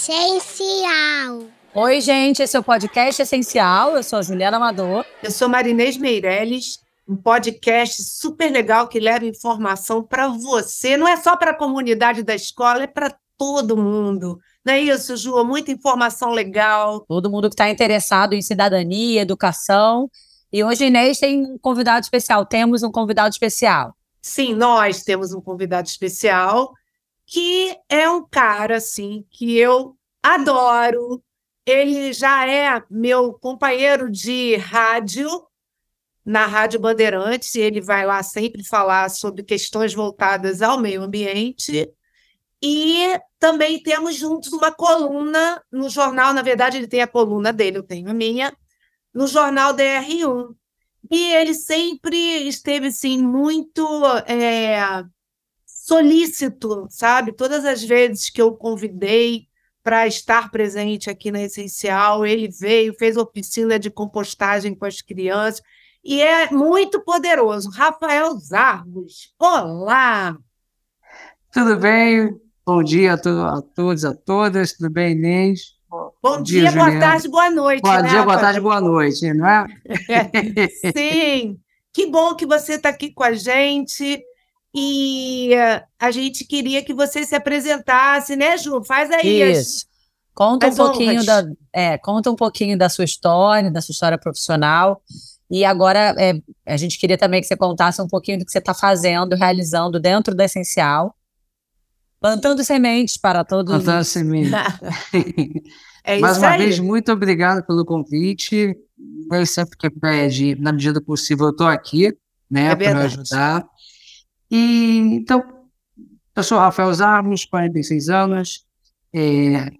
essencial. Oi, gente, esse é o podcast Essencial. Eu sou a Juliana Amador. Eu sou Marinês Meirelles, um podcast super legal que leva informação para você. Não é só para a comunidade da escola, é para todo mundo. Não é isso, Ju? Muita informação legal. Todo mundo que está interessado em cidadania, educação. E hoje, Inês, tem um convidado especial. Temos um convidado especial. Sim, nós temos um convidado especial que é um cara, assim, que eu adoro. Ele já é meu companheiro de rádio na Rádio Bandeirantes, ele vai lá sempre falar sobre questões voltadas ao meio ambiente. E também temos juntos uma coluna no jornal, na verdade, ele tem a coluna dele, eu tenho a minha, no jornal DR1. E ele sempre esteve assim, muito é, solícito, sabe? Todas as vezes que eu convidei para estar presente aqui na Essencial, ele veio, fez oficina de compostagem com as crianças, e é muito poderoso. Rafael Zargos, olá! Tudo bem? Bom dia a, to a todos, a todas. Tudo bem, Inês? Bom, Bom dia, dia boa tarde, boa noite. Bom né, dia, boa tarde, boa noite, não é? Sim, que bom que você está aqui com a gente. E a gente queria que você se apresentasse, né, Ju? Faz aí. Isso. Conta um pouquinho da, é, conta um pouquinho da sua história, da sua história profissional. E agora é, a gente queria também que você contasse um pouquinho do que você está fazendo, realizando dentro da Essencial Plantando sementes para todos. Plantando sementes. é Mais uma aí. vez, muito obrigado pelo convite. Eu sempre que pede, na medida possível, eu estou aqui, né, é para me ajudar. E, então, eu sou Rafael Zarmos, 46 anos, é,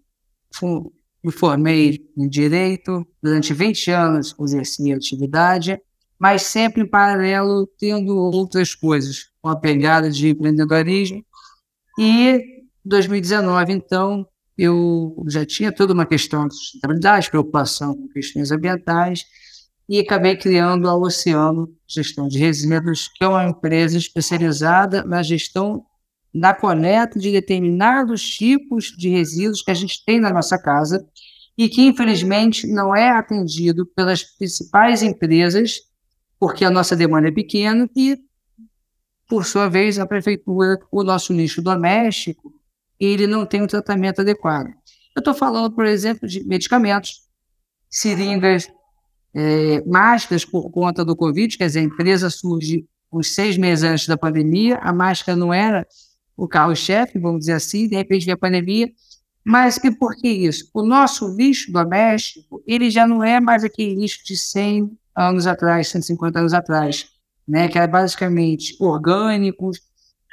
me formei em Direito, durante 20 anos exerci a atividade, mas sempre em paralelo tendo outras coisas, com a pegada de empreendedorismo. E 2019, então, eu já tinha toda uma questão de sustentabilidade, preocupação com questões ambientais, e acabei criando a Oceano Gestão de Resíduos, que é uma empresa especializada na gestão na coleta de determinados tipos de resíduos que a gente tem na nossa casa e que, infelizmente, não é atendido pelas principais empresas, porque a nossa demanda é pequena e por sua vez, a prefeitura, o nosso nicho doméstico, ele não tem um tratamento adequado. Eu estou falando, por exemplo, de medicamentos, seringas, é, máscaras por conta do Covid, quer dizer, a empresa surge uns seis meses antes da pandemia, a máscara não era o carro-chefe, vamos dizer assim, de repente veio a pandemia, mas e por que isso? O nosso lixo doméstico, ele já não é mais aquele lixo de 100 anos atrás, 150 anos atrás né, que é basicamente orgânicos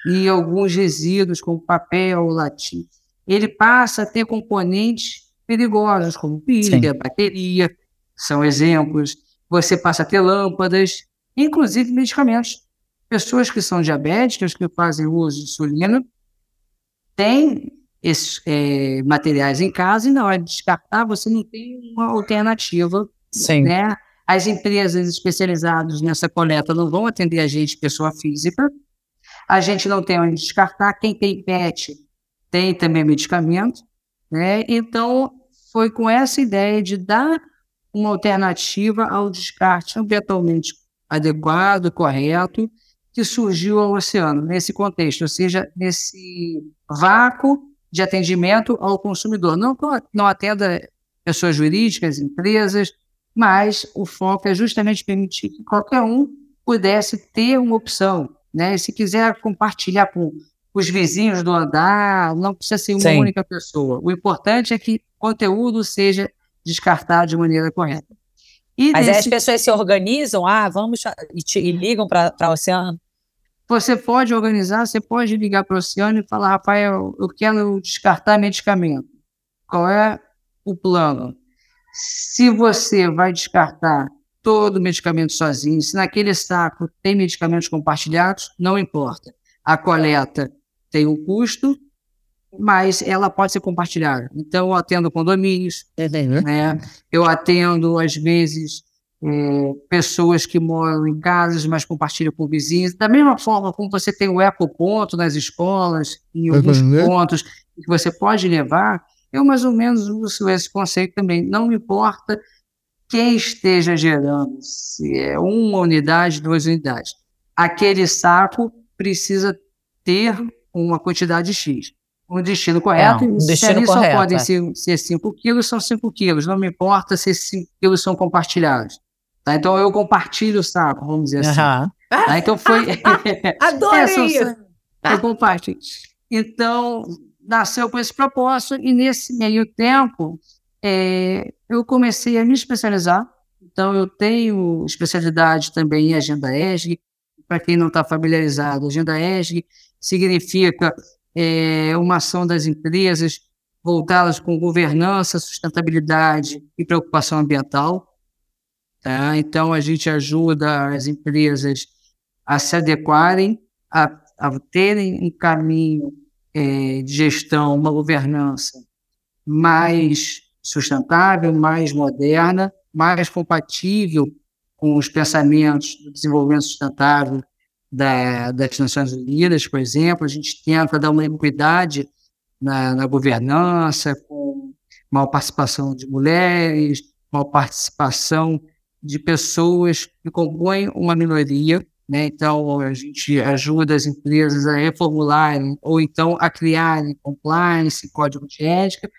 e alguns resíduos como papel, latim, ele passa a ter componentes perigosos, como pilha, Sim. bateria, são exemplos. Você passa a ter lâmpadas, inclusive medicamentos. Pessoas que são diabéticas, que fazem uso de insulina, têm esses é, materiais em casa e na hora de descartar, você não tem uma alternativa Sim. Né, as empresas especializadas nessa coleta não vão atender a gente, pessoa física. A gente não tem onde descartar. Quem tem PET tem também medicamento. Né? Então, foi com essa ideia de dar uma alternativa ao descarte ambientalmente adequado, correto, que surgiu ao oceano, nesse contexto, ou seja, nesse vácuo de atendimento ao consumidor. Não, não atenda pessoas jurídicas, empresas, mas o foco é justamente permitir que qualquer um pudesse ter uma opção, né? Se quiser compartilhar com os vizinhos do andar, não precisa ser uma Sim. única pessoa. O importante é que o conteúdo seja descartado de maneira correta. E Mas nesse... as pessoas se organizam, ah, vamos e, te, e ligam para o oceano? Você pode organizar, você pode ligar para o oceano e falar, Rafael, eu quero descartar medicamento. Qual é o plano? Se você vai descartar todo o medicamento sozinho, se naquele saco tem medicamentos compartilhados, não importa. A coleta tem um custo, mas ela pode ser compartilhada. Então, eu atendo condomínios, né? eu atendo, às vezes, é, pessoas que moram em casas, mas compartilham com vizinhos. Da mesma forma como você tem o ecoponto nas escolas, em alguns pontos, que você pode levar, eu mais ou menos uso esse conceito também. Não importa quem esteja gerando, se é uma unidade, duas unidades. Aquele saco precisa ter uma quantidade X. Um destino correto. É, um destino se ali correto, só podem é. ser, ser 5 quilos, são 5 quilos. Não me importa se esses 5 quilos são compartilhados. Tá? Então eu compartilho o saco, vamos dizer assim. Uhum. Tá? Então foi. Adorei é, isso! Eu compartilho. Então, nasceu com esse propósito, e nesse meio tempo, é, eu comecei a me especializar. Então, eu tenho especialidade também em Agenda ESG. Para quem não está familiarizado, Agenda ESG significa é, uma ação das empresas voltadas com governança, sustentabilidade e preocupação ambiental. Tá? Então, a gente ajuda as empresas a se adequarem, a, a terem um caminho é, de gestão, uma governança mais sustentável, mais moderna, mais compatível com os pensamentos do desenvolvimento sustentável da, das Nações Unidas, por exemplo. A gente tenta dar uma equidade na, na governança, com maior participação de mulheres, maior participação de pessoas que compõem uma minoria né? Então, a gente ajuda as empresas a reformularem ou então a criarem compliance, código de ética,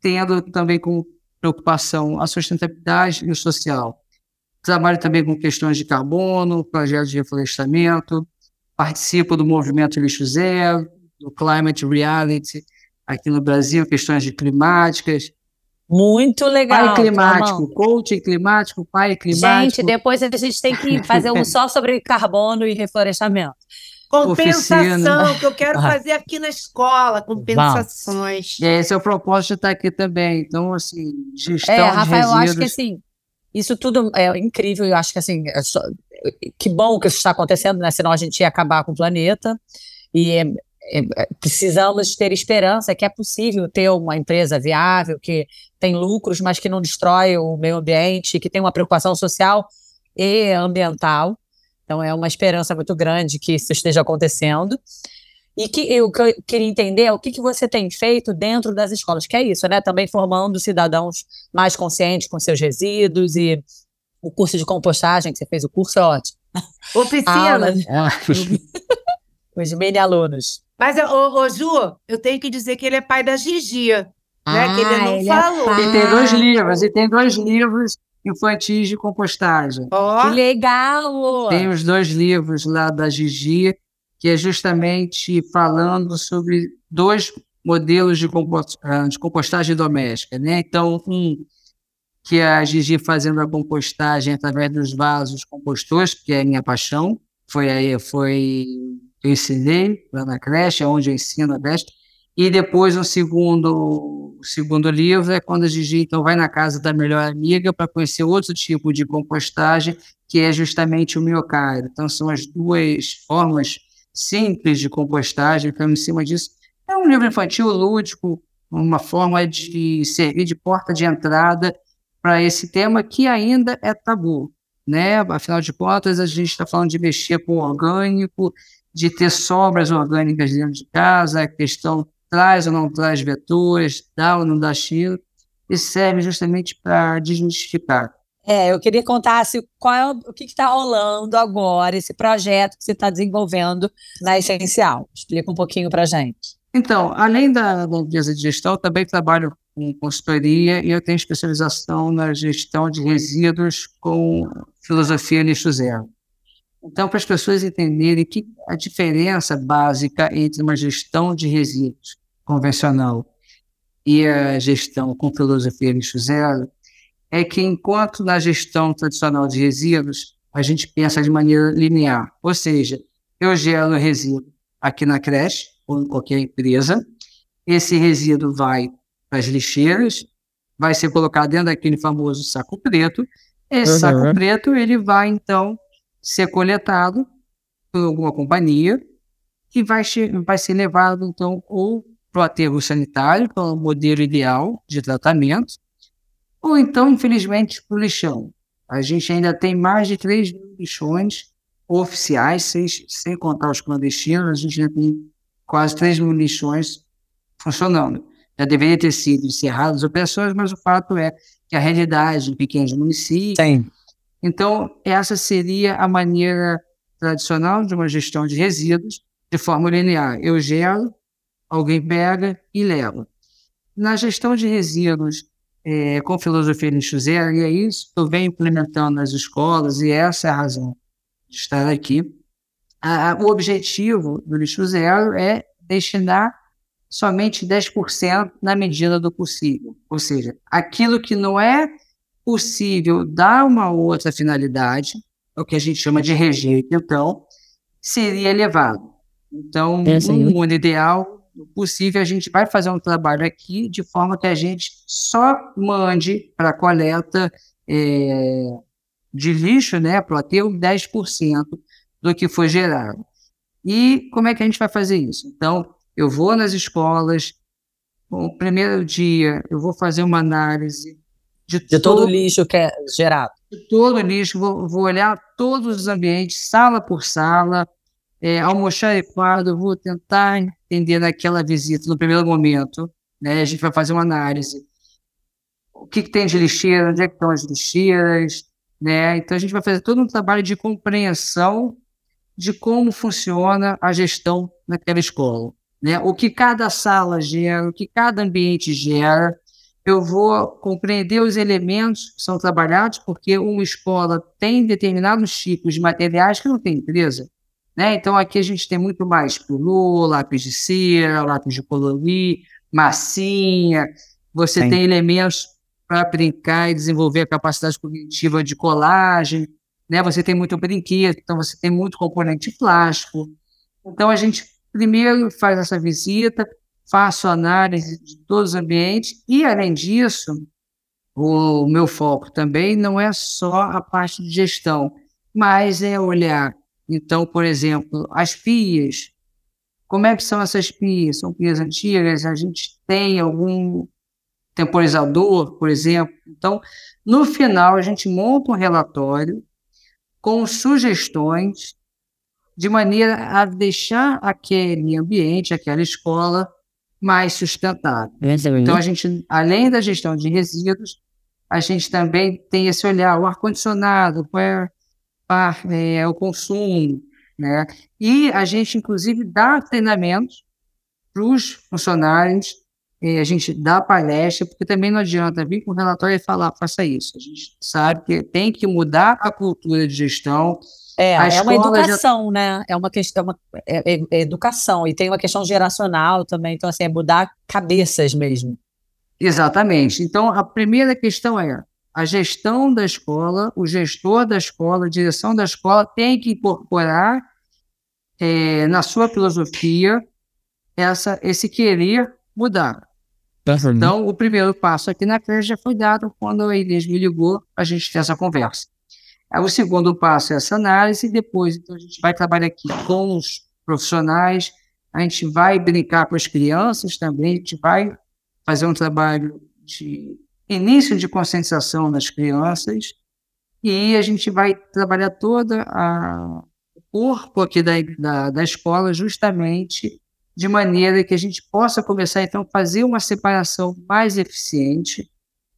tendo também como preocupação a sustentabilidade e o social. Trabalho também com questões de carbono, projetos de reflorestamento, participo do movimento Lixo Zero, do Climate Reality aqui no Brasil, questões de climáticas, muito legal. Pai climático, coaching climático, pai climático. Gente, depois a gente tem que fazer um só sobre carbono e reflorestamento. Compensação, Oficina. que eu quero fazer aqui na escola, compensações. E esse é o propósito de estar aqui também. Então, assim, gestão é, Rafael, de resíduos. eu acho que assim, isso tudo é incrível. Eu acho que assim, é só, que bom que isso está acontecendo, né? Senão a gente ia acabar com o planeta. E é, é, precisamos ter esperança que é possível ter uma empresa viável, que tem lucros, mas que não destrói o meio ambiente, que tem uma preocupação social e ambiental. Então, é uma esperança muito grande que isso esteja acontecendo. E que eu, que eu queria entender é o que, que você tem feito dentro das escolas, que é isso, né? Também formando cidadãos mais conscientes com seus resíduos e o curso de compostagem, que você fez o curso é ótimo. Oficina. Os mini alunos. Mas, ô, ô, Ju, eu tenho que dizer que ele é pai da Gigi, né? Ah, que ele não ele é falou. É tem dois livros, e tem dois livros infantis de compostagem. Oh. Que legal! Tem os dois livros lá da Gigi, que é justamente falando sobre dois modelos de, ah, de compostagem doméstica, né? Então, um que é a Gigi fazendo a compostagem através dos vasos compostores, que é a minha paixão, foi aí, foi eu ensinei lá na creche, é onde eu ensino a creche. E depois, o segundo, segundo livro é quando a Gigi então, vai na casa da melhor amiga para conhecer outro tipo de compostagem, que é justamente o miocárdio. Então, são as duas formas simples de compostagem, ficando em cima disso. É um livro infantil lúdico, uma forma de servir de porta de entrada para esse tema que ainda é tabu. Né? Afinal de contas, a gente está falando de mexer com o orgânico, de ter sobras orgânicas dentro de casa, a questão traz ou não traz vetores, dá ou não dá cheiro, e serve justamente para desmistificar. É, eu queria contar se, qual é o, o que está rolando agora, esse projeto que você está desenvolvendo na Essencial. Explica um pouquinho para gente. Então, além da empresa de gestão, também trabalho com consultoria e eu tenho especialização na gestão de resíduos com filosofia lixo zero. Então, para as pessoas entenderem que a diferença básica entre uma gestão de resíduos convencional e a gestão com filosofia lixo zero é que, enquanto na gestão tradicional de resíduos, a gente pensa de maneira linear, ou seja, eu gero resíduo aqui na creche ou em qualquer empresa, esse resíduo vai para as lixeiras, vai ser colocado dentro daquele famoso saco preto, esse uhum. saco preto ele vai então ser coletado por alguma companhia e vai, vai ser levado, então, ou para o aterro sanitário, para o modelo ideal de tratamento, ou então, infelizmente, para o lixão. A gente ainda tem mais de 3 mil lixões oficiais, sem, sem contar os clandestinos, a gente ainda tem quase 3 mil lixões funcionando. já deveria ter sido encerradas as operações, mas o fato é que a realidade em pequenos municípios. Sim. Então, essa seria a maneira tradicional de uma gestão de resíduos de forma linear. Eu gero, alguém pega e leva. Na gestão de resíduos é, com filosofia lixo zero, e é isso que eu venho implementando nas escolas, e essa é a razão de estar aqui. A, o objetivo do lixo zero é destinar somente 10% na medida do possível. Ou seja, aquilo que não é possível dar uma outra finalidade, o que a gente chama de rejeito, então, seria elevado. Então, no mundo ideal, possível, a gente vai fazer um trabalho aqui de forma que a gente só mande para a coleta é, de lixo, né, para ter 10% do que foi gerado. E como é que a gente vai fazer isso? Então, eu vou nas escolas, no primeiro dia eu vou fazer uma análise de, de todo, o lixo que é gerado. De todo o lixo, vou, vou olhar todos os ambientes, sala por sala, é, almoxarifado, vou tentar entender naquela visita, no primeiro momento, né, a gente vai fazer uma análise. O que, que tem de lixeira, onde é que estão as lixeiras, né? Então a gente vai fazer todo um trabalho de compreensão de como funciona a gestão naquela escola, né? O que cada sala gera, o que cada ambiente gera, eu vou compreender os elementos que são trabalhados, porque uma escola tem determinados tipos de materiais que não tem empresa. Né? Então, aqui a gente tem muito mais pulô, lápis de cera, lápis de colorir, massinha. Você Sim. tem elementos para brincar e desenvolver a capacidade cognitiva de colagem. Né? Você tem muito brinquedo, então você tem muito componente plástico. Então, a gente primeiro faz essa visita, faço análise de todos os ambientes e, além disso, o meu foco também não é só a parte de gestão, mas é olhar então, por exemplo, as pias, como é que são essas pias? São pias antigas? A gente tem algum temporizador, por exemplo? Então, no final, a gente monta um relatório com sugestões de maneira a deixar aquele ambiente, aquela escola mais sustentável. Então, a gente, além da gestão de resíduos, a gente também tem esse olhar, o ar-condicionado, qual é é, o consumo, né? E a gente, inclusive, dá treinamentos para os funcionários, a gente dá palestra, porque também não adianta vir com o relatório e falar, faça isso. A gente sabe que tem que mudar a cultura de gestão. É, é uma educação, já... né? É uma questão, é uma, é, é, é educação, e tem uma questão geracional também, então, assim, é mudar cabeças mesmo. Exatamente. Então, a primeira questão é a gestão da escola, o gestor da escola, a direção da escola tem que incorporar é, na sua filosofia essa, esse querer mudar. Então, o primeiro passo aqui na creche já foi dado quando a Inês me ligou, a gente fez essa conversa. O segundo passo é essa análise, e depois então, a gente vai trabalhar aqui com os profissionais, a gente vai brincar com as crianças também, a gente vai fazer um trabalho de início de conscientização nas crianças, e a gente vai trabalhar toda a, o corpo aqui da, da, da escola justamente de maneira que a gente possa começar, então, a fazer uma separação mais eficiente,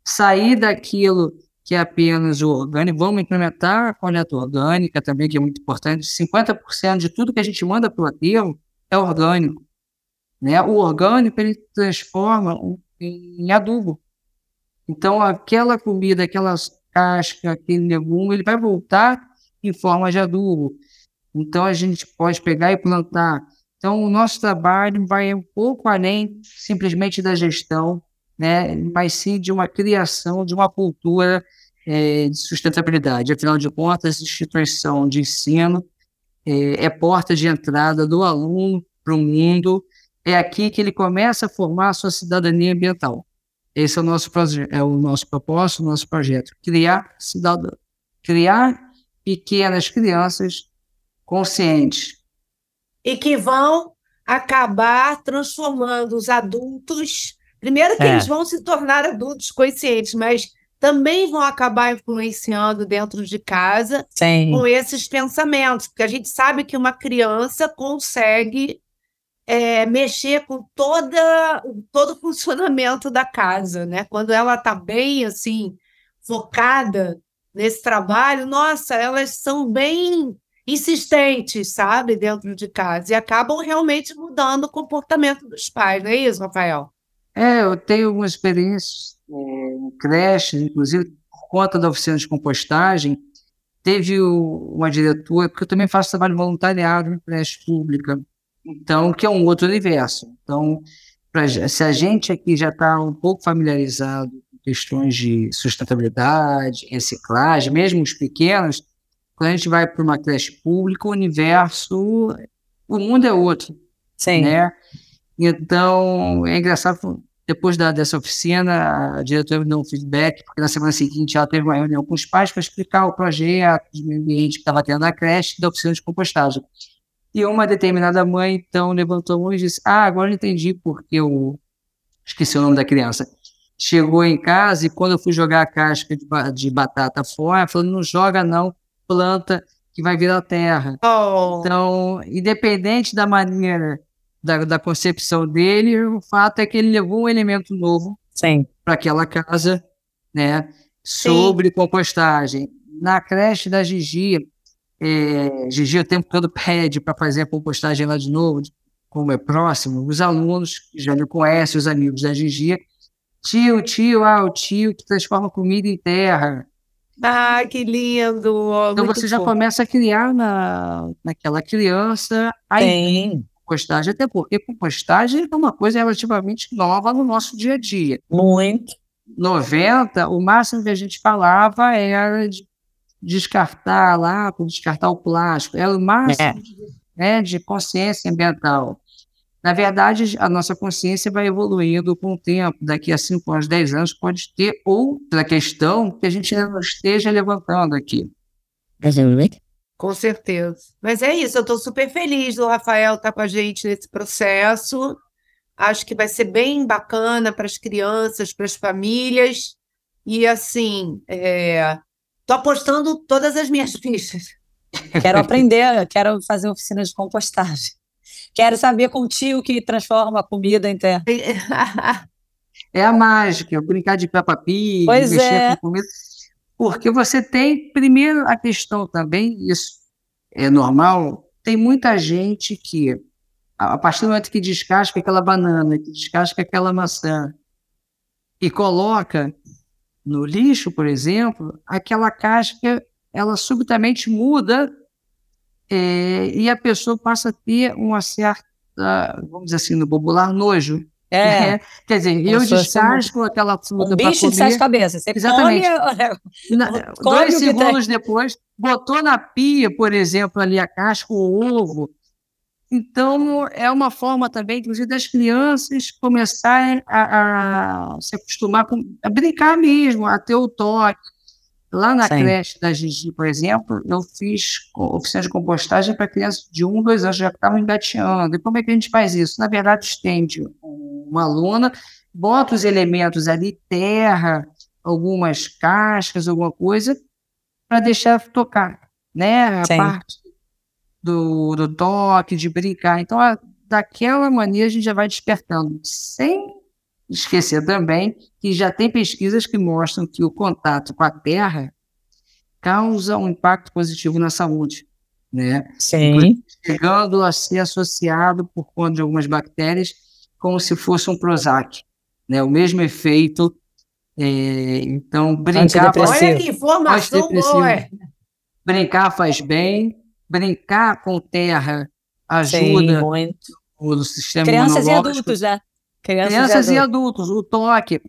sair daquilo que é apenas o orgânico, vamos implementar a coleta orgânica também, que é muito importante, 50% de tudo que a gente manda para o aterro é orgânico. Né? O orgânico, ele transforma em adubo. Então, aquela comida, aquelas cascas, aquele legume, ele vai voltar em forma de adubo. Então, a gente pode pegar e plantar. Então, o nosso trabalho vai um pouco além simplesmente da gestão, né? mas sim de uma criação de uma cultura é, de sustentabilidade. Afinal de contas, instituição de ensino é, é porta de entrada do aluno para o mundo. É aqui que ele começa a formar a sua cidadania ambiental. Esse é o nosso projeto, é o nosso propósito, o nosso projeto, criar cidadão, criar pequenas crianças conscientes e que vão acabar transformando os adultos. Primeiro que é. eles vão se tornar adultos conscientes, mas também vão acabar influenciando dentro de casa Sim. com esses pensamentos, porque a gente sabe que uma criança consegue é, mexer com toda, todo o funcionamento da casa, né? Quando ela está bem assim focada nesse trabalho, nossa, elas são bem insistentes, sabe, dentro de casa e acabam realmente mudando o comportamento dos pais, não é isso, Rafael? É, eu tenho uma experiência em creche, inclusive por conta da oficina de compostagem, teve uma diretora, porque eu também faço trabalho voluntariado em creche pública, então, que é um outro universo. Então, pra, se a gente aqui já está um pouco familiarizado com questões de sustentabilidade, reciclagem, mesmo os pequenos, quando a gente vai para uma creche pública, o universo, o mundo é outro. Sim. Né? Então, é engraçado, depois da, dessa oficina, a diretora me deu um feedback, porque na semana seguinte ela teve uma reunião com os pais para explicar o projeto de meio ambiente que estava tendo na creche da oficina de compostagem. E uma determinada mãe, então, levantou a mão e disse: Ah, agora eu entendi porque eu esqueci o nome da criança. Chegou em casa e quando eu fui jogar a casca de, de batata fora, falou: Não joga, não, planta que vai virar terra. Oh. Então, independente da maneira da, da concepção dele, o fato é que ele levou um elemento novo para aquela casa, né? Sobre Sim. compostagem. Na creche da Gigi, é, Gigi o tempo todo pede para fazer a compostagem lá de novo, como é próximo, os alunos que já me conhecem, os amigos da Gigi, tio, tio, ah, o tio que transforma comida em terra. Ah, que lindo! Então você já começa a criar na, naquela criança a compostagem, até porque compostagem é uma coisa relativamente nova no nosso dia a dia. Muito. 90, o máximo que a gente falava era de descartar lá, descartar o plástico, é o máximo é. De, né, de consciência ambiental. Na verdade, a nossa consciência vai evoluindo com o tempo. Daqui a 5 anos, 10 anos, pode ter outra questão que a gente não esteja levantando aqui. Com certeza. Mas é isso, eu estou super feliz do Rafael estar tá com a gente nesse processo. Acho que vai ser bem bacana para as crianças, para as famílias. E assim, é, Tô apostando todas as minhas fichas. Quero aprender, quero fazer oficina de compostagem. Quero saber com o tio que transforma a comida em terra. É a mágica, brincar de Peppa Pig, pois mexer é. com comida. Porque você tem, primeiro, a questão também, isso é normal, tem muita gente que, a partir do momento que descasca aquela banana, que descasca aquela maçã, e coloca no lixo, por exemplo, aquela casca ela subitamente muda é, e a pessoa passa a ter uma certa, vamos dizer assim, no popular, nojo. É. é. Quer dizer, eu descasco aquela fruta um bicho de sete cabeças. Você Exatamente. Come, Na, dois segundos depois, botou na pia, por exemplo, ali a casca, o ovo, então, é uma forma também, inclusive, das crianças começarem a, a se acostumar com, a brincar mesmo, a ter o toque. Lá na Sim. creche da Gigi, por exemplo, eu fiz oficina de compostagem para crianças de um, dois anos, já estavam engateando. E como é que a gente faz isso? Na verdade, estende uma aluna, bota os elementos ali, terra, algumas cascas, alguma coisa, para deixar tocar, né? A Sim. parte do, do toque, de brincar. Então, a, daquela maneira, a gente já vai despertando, sem esquecer também que já tem pesquisas que mostram que o contato com a terra causa um impacto positivo na saúde. Né? Sim. Chegando a ser associado por conta de algumas bactérias como se fosse um Prozac, né? O mesmo efeito. É, então, brincar... Olha que informação boa! Brincar faz bem, brincar com terra ajuda Sim, o sistema Crianças e adultos, né? Crianças, Crianças e, adultos. e, adultos. O toque.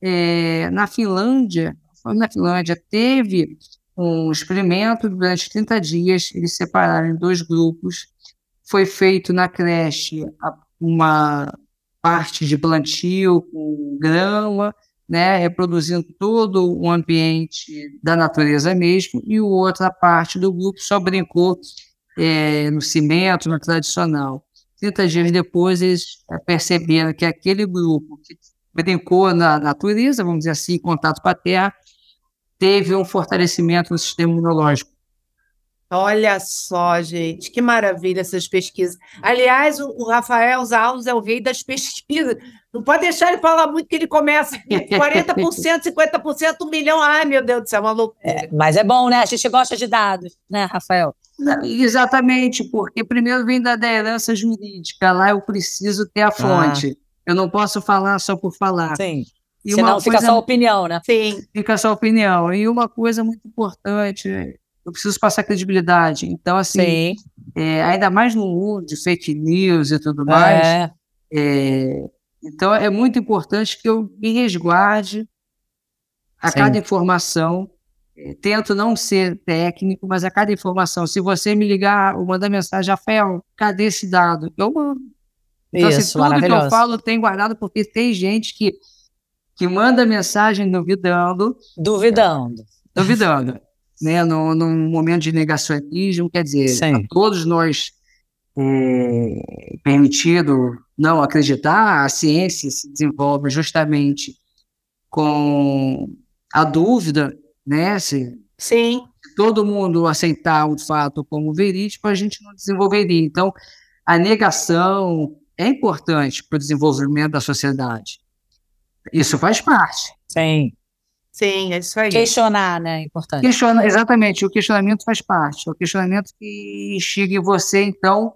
É, na Finlândia, na Finlândia, teve um experimento durante 30 dias, eles separaram em dois grupos. Foi feito na creche uma parte de plantio com grama, né, reproduzindo todo o ambiente da natureza mesmo, e outra parte do grupo só brincou é, no cimento, no tradicional. 30 dias depois, eles perceberam que aquele grupo que brincou na natureza, vamos dizer assim, em contato com a terra, teve um fortalecimento no sistema imunológico. Olha só, gente, que maravilha essas pesquisas. Aliás, o, Rafael Zalos é o rei das pesquisas. Não pode deixar ele falar muito que ele começa 40%, 50%, um milhão. Ai, meu Deus do céu, uma loucura. É, mas é bom, né? A gente gosta de dados, né, Rafael? Exatamente, porque primeiro vem da herança jurídica, lá eu preciso ter a fonte. Ah. Eu não posso falar só por falar. Sim. E Senão fica coisa... só opinião, né? Sim. Fica só opinião. E uma coisa muito importante, eu preciso passar credibilidade. Então, assim, é, ainda mais no mundo de fake news e tudo mais, é. É, então é muito importante que eu me resguarde a Sim. cada informação. É, tento não ser técnico, mas a cada informação, se você me ligar ou mandar mensagem, Rafael, cadê esse dado? Eu mando. Então, assim, Isso, assim, tudo que eu falo tem guardado, porque tem gente que, que manda mensagem duvidando. Duvidando. Duvidando né, no, num momento de negacionismo, quer dizer, a todos nós é, permitido não acreditar, a ciência se desenvolve justamente com a dúvida, né? Se, Sim. todo mundo aceitar o fato como verídico, a gente não desenvolveria. Então, a negação é importante para o desenvolvimento da sociedade. Isso faz parte. Sim. Sim, é isso aí. Questionar, né? É importante. Questiona, exatamente, o questionamento faz parte. É o questionamento que instiga você, então,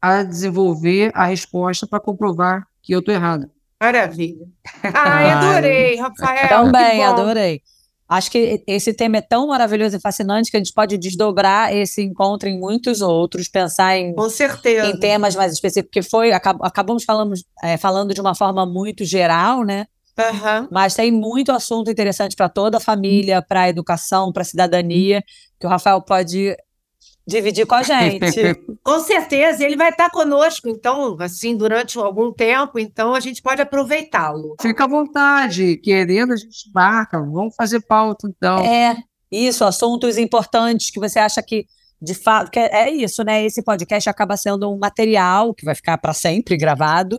a desenvolver a resposta para comprovar que eu estou errado. Maravilha. Ai, adorei, Rafael. Também, adorei. Acho que esse tema é tão maravilhoso e fascinante que a gente pode desdobrar esse encontro em muitos outros, pensar em, Com certeza. em temas mais específicos, porque foi, acabamos falando, é, falando de uma forma muito geral, né? Uhum. Mas tem muito assunto interessante para toda a família, para a educação, para a cidadania, que o Rafael pode dividir com a gente. com certeza, ele vai estar conosco, então, assim, durante algum tempo, então a gente pode aproveitá-lo. Fica à vontade, querendo, a gente marca, vamos fazer pauta, então. É, isso, assuntos importantes que você acha que de fato, é isso, né? Esse podcast acaba sendo um material que vai ficar para sempre gravado,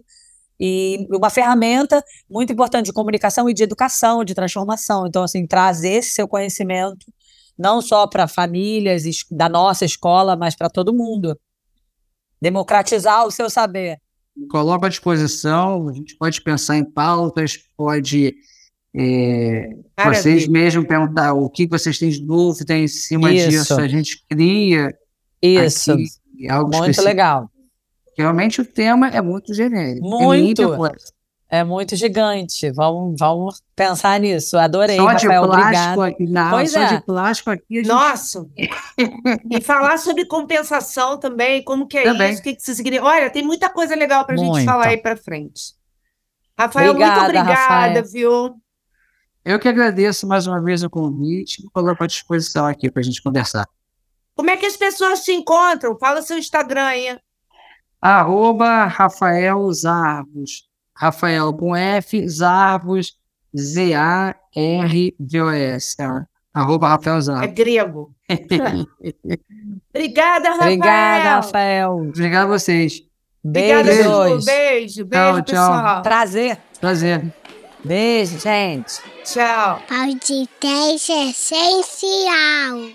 e uma ferramenta muito importante de comunicação e de educação, de transformação. Então, assim, trazer esse seu conhecimento não só para famílias da nossa escola, mas para todo mundo. Democratizar o seu saber. Coloco à disposição, a gente pode pensar em pautas, pode é, vocês mesmos perguntar o que vocês têm de dúvida em cima Isso. disso, a gente cria. Isso, algo muito específico. legal. Realmente o tema é muito genérico. Muito. É, é muito gigante. Vamos, vamos pensar nisso. Adorei, só Rafael. De plástico aqui, não, pois só é. de plástico aqui. Gente... Nossa! e falar sobre compensação também, como que é também. isso, o que, que isso significa. Olha, tem muita coisa legal para a gente falar aí para frente. Rafael, obrigada, muito obrigada, Rafael. viu? Eu que agradeço mais uma vez o convite e coloco à disposição aqui para a gente conversar. Como é que as pessoas te encontram? Fala seu Instagram aí arroba Rafael Zarvos. Rafael com F, Zarvos, Z-A-R-V-O-S. Arroba Rafael Zarvos. É grego. Obrigada, Rafael. Obrigada, Rafael. Obrigado a vocês. Beijo. Beijo, beijo, beijo, tchau, pessoal. Prazer. Prazer. Beijo, gente. Tchau. Podcast essencial.